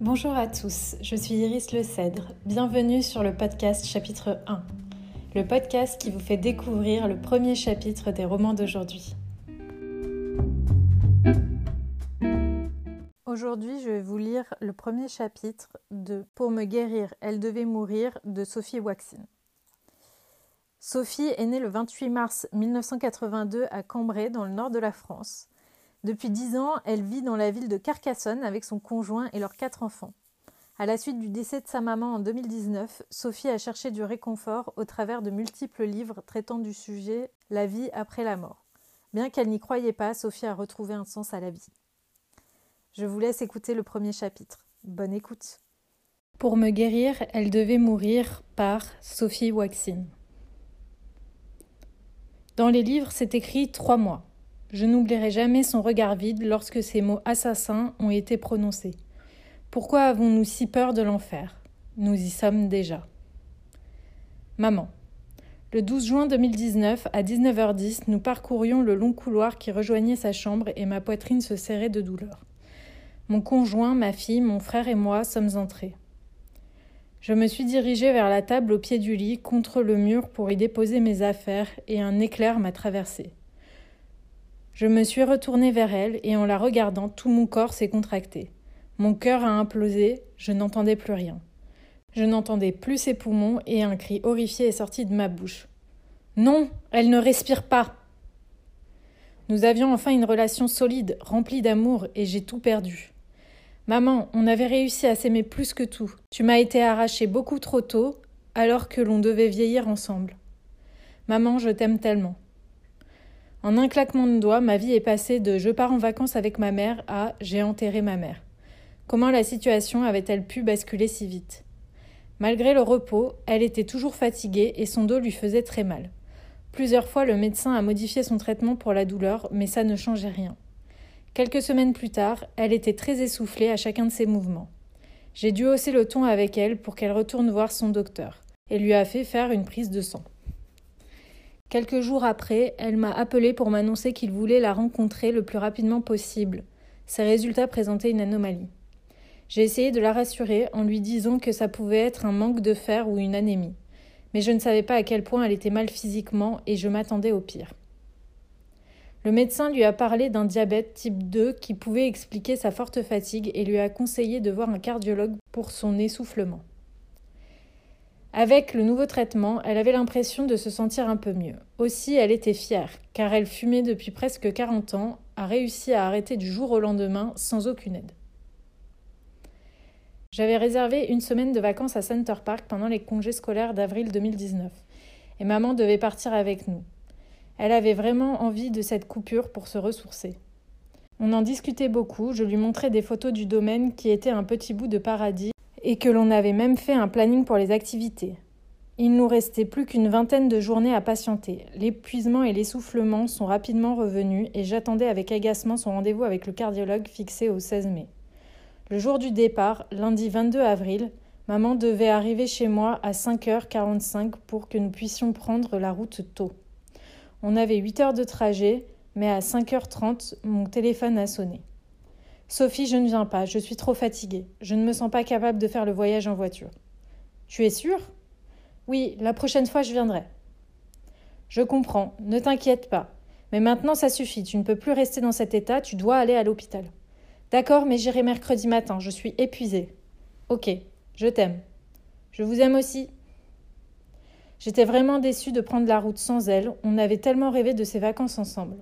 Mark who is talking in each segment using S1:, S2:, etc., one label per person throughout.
S1: Bonjour à tous, je suis Iris Le Cèdre. Bienvenue sur le podcast chapitre 1, le podcast qui vous fait découvrir le premier chapitre des romans d'aujourd'hui. Aujourd'hui, je vais vous lire le premier chapitre de Pour me guérir, elle devait mourir de Sophie Waxin. Sophie est née le 28 mars 1982 à Cambrai, dans le nord de la France. Depuis dix ans, elle vit dans la ville de Carcassonne avec son conjoint et leurs quatre enfants. À la suite du décès de sa maman en 2019, Sophie a cherché du réconfort au travers de multiples livres traitant du sujet La vie après la mort. Bien qu'elle n'y croyait pas, Sophie a retrouvé un sens à la vie. Je vous laisse écouter le premier chapitre. Bonne écoute. Pour me guérir, elle devait mourir par Sophie Waxin. Dans les livres, c'est écrit trois mois. Je n'oublierai jamais son regard vide lorsque ces mots assassins ont été prononcés. Pourquoi avons-nous si peur de l'enfer? Nous y sommes déjà. Maman. Le 12 juin 2019, à 19h10, nous parcourions le long couloir qui rejoignait sa chambre et ma poitrine se serrait de douleur. Mon conjoint, ma fille, mon frère et moi sommes entrés. Je me suis dirigée vers la table au pied du lit, contre le mur, pour y déposer mes affaires, et un éclair m'a traversée. Je me suis retournée vers elle et en la regardant, tout mon corps s'est contracté. Mon cœur a implosé, je n'entendais plus rien. Je n'entendais plus ses poumons et un cri horrifié est sorti de ma bouche. Non, elle ne respire pas. Nous avions enfin une relation solide, remplie d'amour, et j'ai tout perdu. Maman, on avait réussi à s'aimer plus que tout. Tu m'as été arraché beaucoup trop tôt, alors que l'on devait vieillir ensemble. Maman, je t'aime tellement. En un claquement de doigts, ma vie est passée de je pars en vacances avec ma mère à j'ai enterré ma mère. Comment la situation avait-elle pu basculer si vite? Malgré le repos, elle était toujours fatiguée et son dos lui faisait très mal. Plusieurs fois, le médecin a modifié son traitement pour la douleur, mais ça ne changeait rien. Quelques semaines plus tard, elle était très essoufflée à chacun de ses mouvements. J'ai dû hausser le ton avec elle pour qu'elle retourne voir son docteur et lui a fait faire une prise de sang. Quelques jours après, elle m'a appelé pour m'annoncer qu'il voulait la rencontrer le plus rapidement possible. Ses résultats présentaient une anomalie. J'ai essayé de la rassurer en lui disant que ça pouvait être un manque de fer ou une anémie. Mais je ne savais pas à quel point elle était mal physiquement et je m'attendais au pire. Le médecin lui a parlé d'un diabète type 2 qui pouvait expliquer sa forte fatigue et lui a conseillé de voir un cardiologue pour son essoufflement. Avec le nouveau traitement, elle avait l'impression de se sentir un peu mieux. Aussi, elle était fière, car elle fumait depuis presque 40 ans, a réussi à arrêter du jour au lendemain sans aucune aide. J'avais réservé une semaine de vacances à Center Park pendant les congés scolaires d'avril 2019, et maman devait partir avec nous. Elle avait vraiment envie de cette coupure pour se ressourcer. On en discutait beaucoup, je lui montrais des photos du domaine qui était un petit bout de paradis et que l'on avait même fait un planning pour les activités. Il nous restait plus qu'une vingtaine de journées à patienter. L'épuisement et l'essoufflement sont rapidement revenus et j'attendais avec agacement son rendez-vous avec le cardiologue fixé au 16 mai. Le jour du départ, lundi 22 avril, maman devait arriver chez moi à 5h45 pour que nous puissions prendre la route tôt. On avait 8 heures de trajet, mais à 5h30, mon téléphone a sonné. Sophie, je ne viens pas, je suis trop fatiguée. Je ne me sens pas capable de faire le voyage en voiture. Tu es sûre? Oui, la prochaine fois je viendrai. Je comprends, ne t'inquiète pas. Mais maintenant ça suffit, tu ne peux plus rester dans cet état, tu dois aller à l'hôpital. D'accord, mais j'irai mercredi matin, je suis épuisée. Ok, je t'aime. Je vous aime aussi. J'étais vraiment déçue de prendre la route sans elle, on avait tellement rêvé de ces vacances ensemble.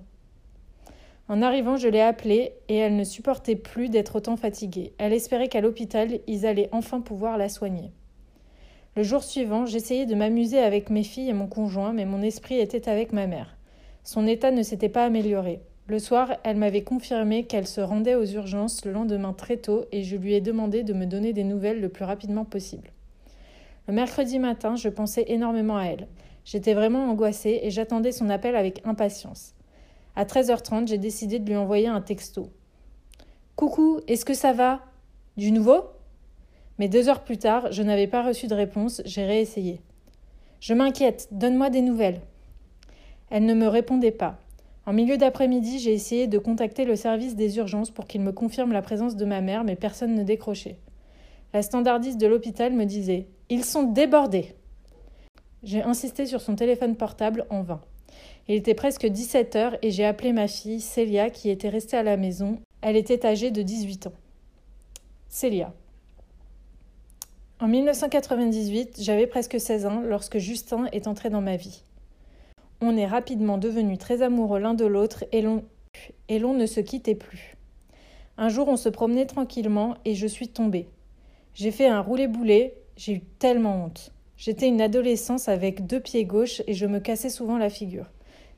S1: En arrivant, je l'ai appelée et elle ne supportait plus d'être autant fatiguée. Elle espérait qu'à l'hôpital, ils allaient enfin pouvoir la soigner. Le jour suivant, j'essayais de m'amuser avec mes filles et mon conjoint, mais mon esprit était avec ma mère. Son état ne s'était pas amélioré. Le soir, elle m'avait confirmé qu'elle se rendait aux urgences le lendemain très tôt et je lui ai demandé de me donner des nouvelles le plus rapidement possible. Le mercredi matin, je pensais énormément à elle. J'étais vraiment angoissée et j'attendais son appel avec impatience. À 13h30, j'ai décidé de lui envoyer un texto. Coucou, est-ce que ça va? Du nouveau? Mais deux heures plus tard, je n'avais pas reçu de réponse, j'ai réessayé. Je m'inquiète, donne-moi des nouvelles. Elle ne me répondait pas. En milieu d'après-midi, j'ai essayé de contacter le service des urgences pour qu'il me confirme la présence de ma mère, mais personne ne décrochait. La standardiste de l'hôpital me disait Ils sont débordés. J'ai insisté sur son téléphone portable en vain. Il était presque 17 heures et j'ai appelé ma fille, Célia, qui était restée à la maison. Elle était âgée de 18 ans. Célia. En 1998, j'avais presque 16 ans lorsque Justin est entré dans ma vie. On est rapidement devenus très amoureux l'un de l'autre et l'on, et l'on ne se quittait plus. Un jour, on se promenait tranquillement et je suis tombée. J'ai fait un roulé-boulet, j'ai eu tellement honte. J'étais une adolescence avec deux pieds gauches et je me cassais souvent la figure.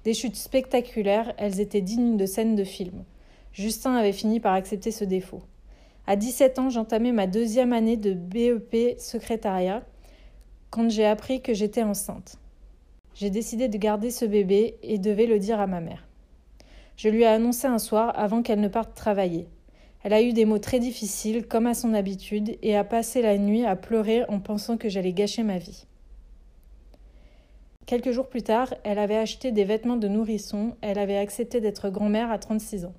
S1: Des chutes spectaculaires, elles étaient dignes de scènes de film. Justin avait fini par accepter ce défaut. À 17 ans, j'entamais ma deuxième année de BEP secrétariat quand j'ai appris que j'étais enceinte. J'ai décidé de garder ce bébé et devais le dire à ma mère. Je lui ai annoncé un soir avant qu'elle ne parte travailler. Elle a eu des mots très difficiles, comme à son habitude, et a passé la nuit à pleurer en pensant que j'allais gâcher ma vie. Quelques jours plus tard, elle avait acheté des vêtements de nourrisson, elle avait accepté d'être grand-mère à 36 ans.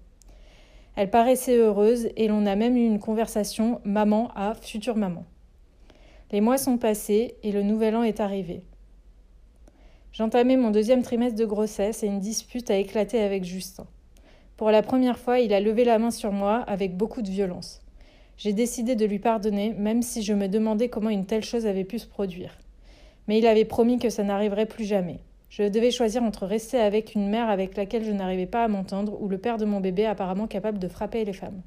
S1: Elle paraissait heureuse et l'on a même eu une conversation maman à future maman. Les mois sont passés et le nouvel an est arrivé. J'entamais mon deuxième trimestre de grossesse et une dispute a éclaté avec Justin. Pour la première fois, il a levé la main sur moi avec beaucoup de violence. J'ai décidé de lui pardonner, même si je me demandais comment une telle chose avait pu se produire. Mais il avait promis que ça n'arriverait plus jamais. Je devais choisir entre rester avec une mère avec laquelle je n'arrivais pas à m'entendre ou le père de mon bébé apparemment capable de frapper les femmes.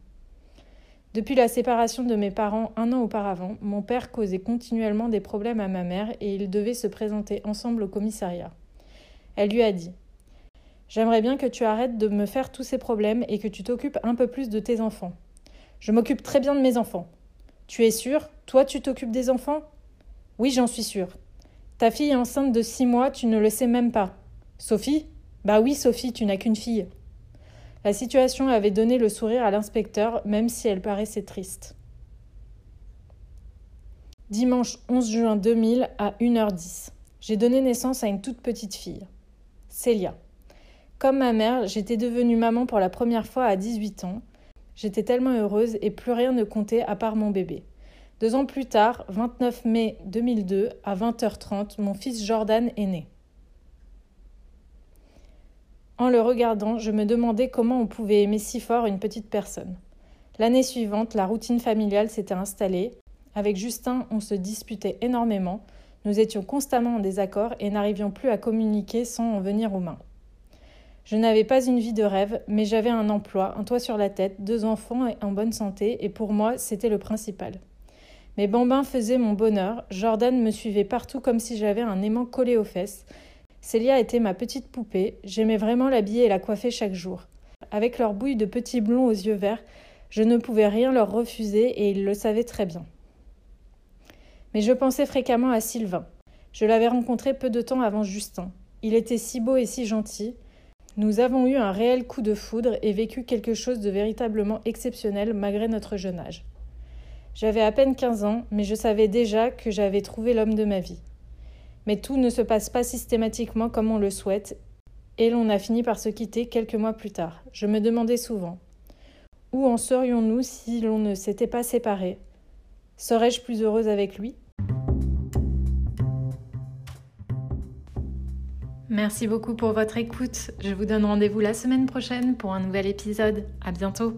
S1: Depuis la séparation de mes parents un an auparavant, mon père causait continuellement des problèmes à ma mère et ils devaient se présenter ensemble au commissariat. Elle lui a dit J'aimerais bien que tu arrêtes de me faire tous ces problèmes et que tu t'occupes un peu plus de tes enfants. Je m'occupe très bien de mes enfants. Tu es sûr? Toi, tu t'occupes des enfants? Oui, j'en suis sûre. Ta fille est enceinte de six mois, tu ne le sais même pas. Sophie? Bah oui, Sophie, tu n'as qu'une fille. La situation avait donné le sourire à l'inspecteur, même si elle paraissait triste. Dimanche 11 juin 2000 à 1h10. J'ai donné naissance à une toute petite fille, Célia. Comme ma mère, j'étais devenue maman pour la première fois à 18 ans. J'étais tellement heureuse et plus rien ne comptait à part mon bébé. Deux ans plus tard, 29 mai 2002, à 20h30, mon fils Jordan est né. En le regardant, je me demandais comment on pouvait aimer si fort une petite personne. L'année suivante, la routine familiale s'était installée. Avec Justin, on se disputait énormément. Nous étions constamment en désaccord et n'arrivions plus à communiquer sans en venir aux mains. Je n'avais pas une vie de rêve, mais j'avais un emploi, un toit sur la tête, deux enfants en bonne santé, et pour moi, c'était le principal. Mes bambins faisaient mon bonheur, Jordan me suivait partout comme si j'avais un aimant collé aux fesses. Célia était ma petite poupée, j'aimais vraiment l'habiller et la coiffer chaque jour. Avec leur bouille de petits blonds aux yeux verts, je ne pouvais rien leur refuser et ils le savaient très bien. Mais je pensais fréquemment à Sylvain. Je l'avais rencontré peu de temps avant Justin. Il était si beau et si gentil, nous avons eu un réel coup de foudre et vécu quelque chose de véritablement exceptionnel malgré notre jeune âge. J'avais à peine 15 ans, mais je savais déjà que j'avais trouvé l'homme de ma vie. Mais tout ne se passe pas systématiquement comme on le souhaite, et l'on a fini par se quitter quelques mois plus tard. Je me demandais souvent où en serions-nous si l'on ne s'était pas séparés? Serais-je plus heureuse avec lui? Merci beaucoup pour votre écoute. Je vous donne rendez-vous la semaine prochaine pour un nouvel épisode. À bientôt.